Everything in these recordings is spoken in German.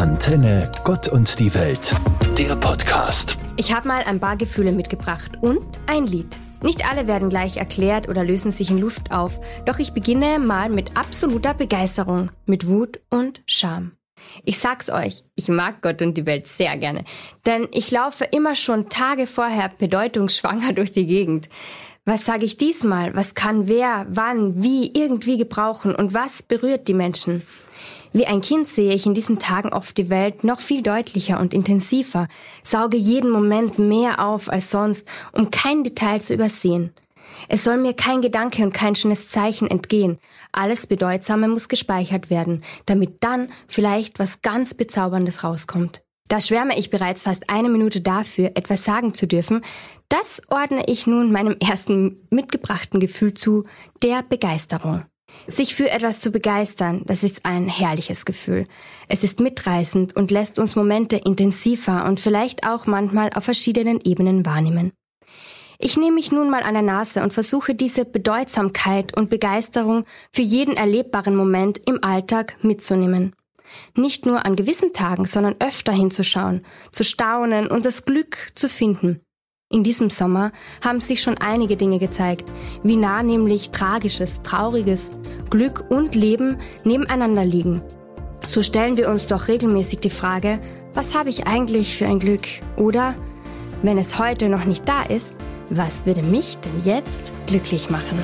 Antenne Gott und die Welt, der Podcast. Ich habe mal ein paar Gefühle mitgebracht und ein Lied. Nicht alle werden gleich erklärt oder lösen sich in Luft auf, doch ich beginne mal mit absoluter Begeisterung, mit Wut und Scham. Ich sag's euch, ich mag Gott und die Welt sehr gerne, denn ich laufe immer schon Tage vorher bedeutungsschwanger durch die Gegend. Was sage ich diesmal? Was kann wer, wann, wie irgendwie gebrauchen und was berührt die Menschen? Wie ein Kind sehe ich in diesen Tagen oft die Welt noch viel deutlicher und intensiver, sauge jeden Moment mehr auf als sonst, um kein Detail zu übersehen. Es soll mir kein Gedanke und kein schönes Zeichen entgehen. Alles Bedeutsame muss gespeichert werden, damit dann vielleicht was ganz Bezauberndes rauskommt. Da schwärme ich bereits fast eine Minute dafür, etwas sagen zu dürfen. Das ordne ich nun meinem ersten mitgebrachten Gefühl zu, der Begeisterung. Sich für etwas zu begeistern, das ist ein herrliches Gefühl. Es ist mitreißend und lässt uns Momente intensiver und vielleicht auch manchmal auf verschiedenen Ebenen wahrnehmen. Ich nehme mich nun mal an der Nase und versuche diese Bedeutsamkeit und Begeisterung für jeden erlebbaren Moment im Alltag mitzunehmen. Nicht nur an gewissen Tagen, sondern öfter hinzuschauen, zu staunen und das Glück zu finden. In diesem Sommer haben sich schon einige Dinge gezeigt, wie nah nämlich tragisches, trauriges, Glück und Leben nebeneinander liegen. So stellen wir uns doch regelmäßig die Frage, was habe ich eigentlich für ein Glück? Oder, wenn es heute noch nicht da ist, was würde mich denn jetzt glücklich machen?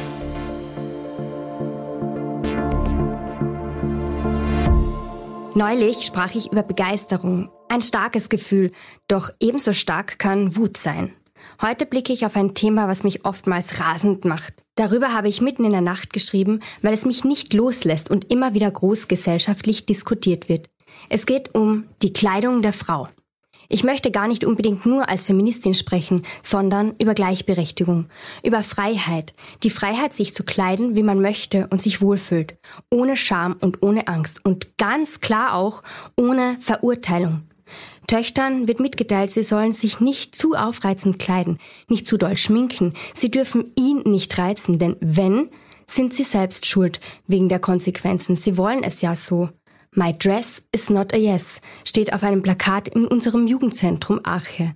Neulich sprach ich über Begeisterung, ein starkes Gefühl, doch ebenso stark kann Wut sein. Heute blicke ich auf ein Thema, was mich oftmals rasend macht. Darüber habe ich mitten in der Nacht geschrieben, weil es mich nicht loslässt und immer wieder großgesellschaftlich diskutiert wird. Es geht um die Kleidung der Frau. Ich möchte gar nicht unbedingt nur als Feministin sprechen, sondern über Gleichberechtigung, über Freiheit, die Freiheit, sich zu kleiden, wie man möchte und sich wohlfühlt, ohne Scham und ohne Angst und ganz klar auch ohne Verurteilung. Töchtern wird mitgeteilt, sie sollen sich nicht zu aufreizend kleiden, nicht zu doll schminken. Sie dürfen ihn nicht reizen, denn wenn, sind sie selbst schuld wegen der Konsequenzen. Sie wollen es ja so. My dress is not a yes steht auf einem Plakat in unserem Jugendzentrum Arche.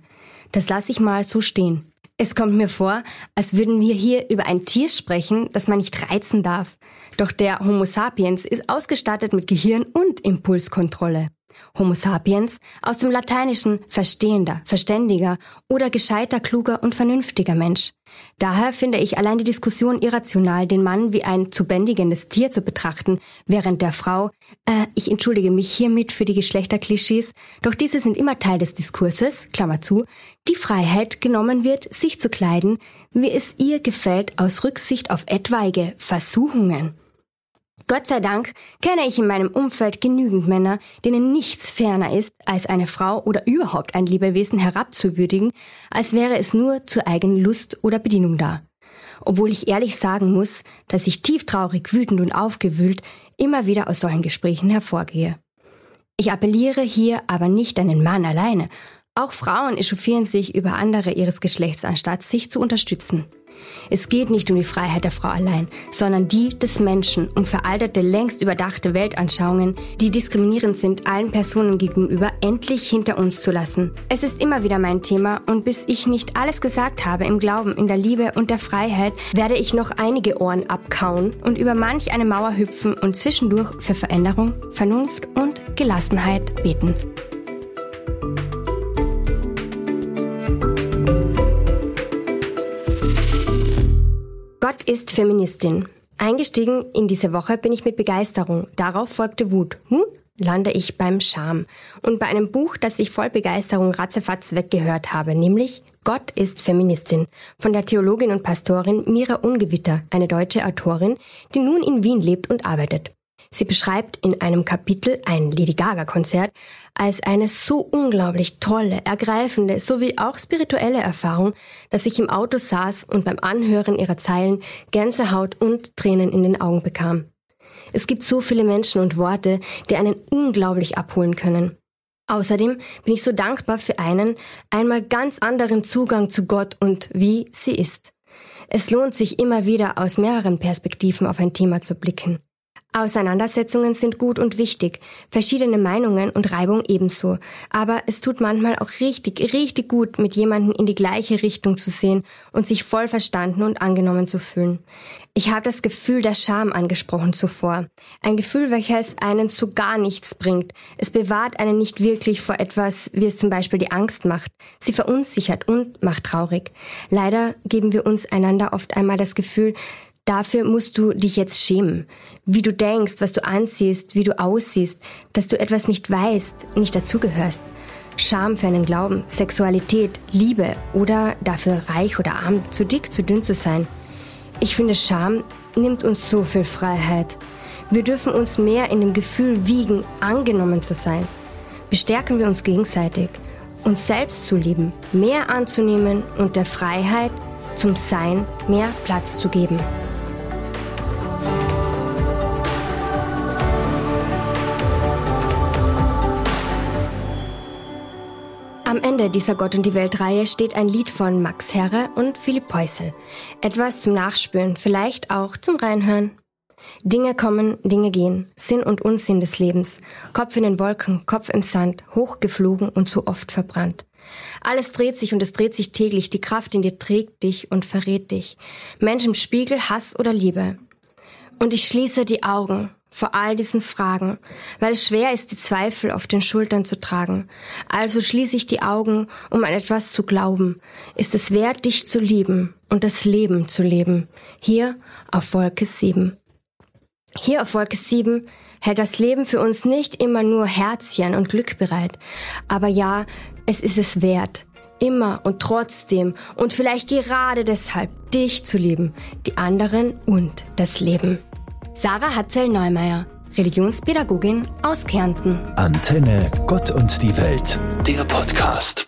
Das lasse ich mal so stehen. Es kommt mir vor, als würden wir hier über ein Tier sprechen, das man nicht reizen darf. Doch der Homo sapiens ist ausgestattet mit Gehirn und Impulskontrolle. Homo sapiens aus dem Lateinischen verstehender, verständiger oder gescheiter, kluger und vernünftiger Mensch. Daher finde ich allein die Diskussion irrational, den Mann wie ein zu bändigendes Tier zu betrachten, während der Frau, äh, ich entschuldige mich hiermit für die Geschlechterklischees, doch diese sind immer Teil des Diskurses, Klammer zu, die Freiheit genommen wird, sich zu kleiden, wie es ihr gefällt, aus Rücksicht auf etwaige Versuchungen. Gott sei Dank kenne ich in meinem Umfeld genügend Männer, denen nichts ferner ist, als eine Frau oder überhaupt ein Lebewesen herabzuwürdigen, als wäre es nur zur eigenen Lust oder Bedienung da. Obwohl ich ehrlich sagen muss, dass ich tieftraurig, wütend und aufgewühlt immer wieder aus solchen Gesprächen hervorgehe. Ich appelliere hier aber nicht an den Mann alleine. Auch Frauen echauffieren sich über andere ihres Geschlechts, anstatt sich zu unterstützen. Es geht nicht um die Freiheit der Frau allein, sondern die des Menschen, um veraltete, längst überdachte Weltanschauungen, die diskriminierend sind, allen Personen gegenüber endlich hinter uns zu lassen. Es ist immer wieder mein Thema und bis ich nicht alles gesagt habe im Glauben, in der Liebe und der Freiheit, werde ich noch einige Ohren abkauen und über manch eine Mauer hüpfen und zwischendurch für Veränderung, Vernunft und Gelassenheit beten. Ist Feministin. Eingestiegen in diese Woche bin ich mit Begeisterung. Darauf folgte Wut. Nun lande ich beim Scham. Und bei einem Buch, das ich voll Begeisterung ratzefatz weggehört habe, nämlich Gott ist Feministin von der Theologin und Pastorin Mira Ungewitter, eine deutsche Autorin, die nun in Wien lebt und arbeitet. Sie beschreibt in einem Kapitel ein Lady Gaga-Konzert als eine so unglaublich tolle, ergreifende sowie auch spirituelle Erfahrung, dass ich im Auto saß und beim Anhören ihrer Zeilen Gänsehaut und Tränen in den Augen bekam. Es gibt so viele Menschen und Worte, die einen unglaublich abholen können. Außerdem bin ich so dankbar für einen einmal ganz anderen Zugang zu Gott und wie sie ist. Es lohnt sich immer wieder aus mehreren Perspektiven auf ein Thema zu blicken. Auseinandersetzungen sind gut und wichtig, verschiedene Meinungen und Reibung ebenso. Aber es tut manchmal auch richtig, richtig gut, mit jemandem in die gleiche Richtung zu sehen und sich voll verstanden und angenommen zu fühlen. Ich habe das Gefühl der Scham angesprochen zuvor. Ein Gefühl, welches einen zu gar nichts bringt. Es bewahrt einen nicht wirklich vor etwas, wie es zum Beispiel die Angst macht. Sie verunsichert und macht traurig. Leider geben wir uns einander oft einmal das Gefühl, Dafür musst du dich jetzt schämen. Wie du denkst, was du anziehst, wie du aussiehst, dass du etwas nicht weißt, nicht dazugehörst. Scham für einen Glauben, Sexualität, Liebe oder dafür reich oder arm, zu dick, zu dünn zu sein. Ich finde, Scham nimmt uns so viel Freiheit. Wir dürfen uns mehr in dem Gefühl wiegen, angenommen zu sein. Bestärken wir uns gegenseitig, uns selbst zu lieben, mehr anzunehmen und der Freiheit zum Sein mehr Platz zu geben. Am Ende dieser Gott und die Welt-Reihe steht ein Lied von Max Herre und Philipp Peusel. Etwas zum Nachspüren, vielleicht auch zum Reinhören. Dinge kommen, Dinge gehen, Sinn und Unsinn des Lebens, Kopf in den Wolken, Kopf im Sand, hochgeflogen und zu oft verbrannt. Alles dreht sich und es dreht sich täglich, die Kraft in dir trägt dich und verrät dich. Mensch im Spiegel, Hass oder Liebe. Und ich schließe die Augen, vor all diesen Fragen, weil es schwer ist, die Zweifel auf den Schultern zu tragen. Also schließe ich die Augen, um an etwas zu glauben. Ist es wert, dich zu lieben und das Leben zu leben? Hier auf Wolke 7. Hier auf Wolke 7 hält das Leben für uns nicht immer nur Herzchen und Glück bereit. Aber ja, es ist es wert, immer und trotzdem und vielleicht gerade deshalb dich zu lieben, die anderen und das Leben. Sarah Hatzel-Neumeier, Religionspädagogin aus Kärnten. Antenne Gott und die Welt, der Podcast.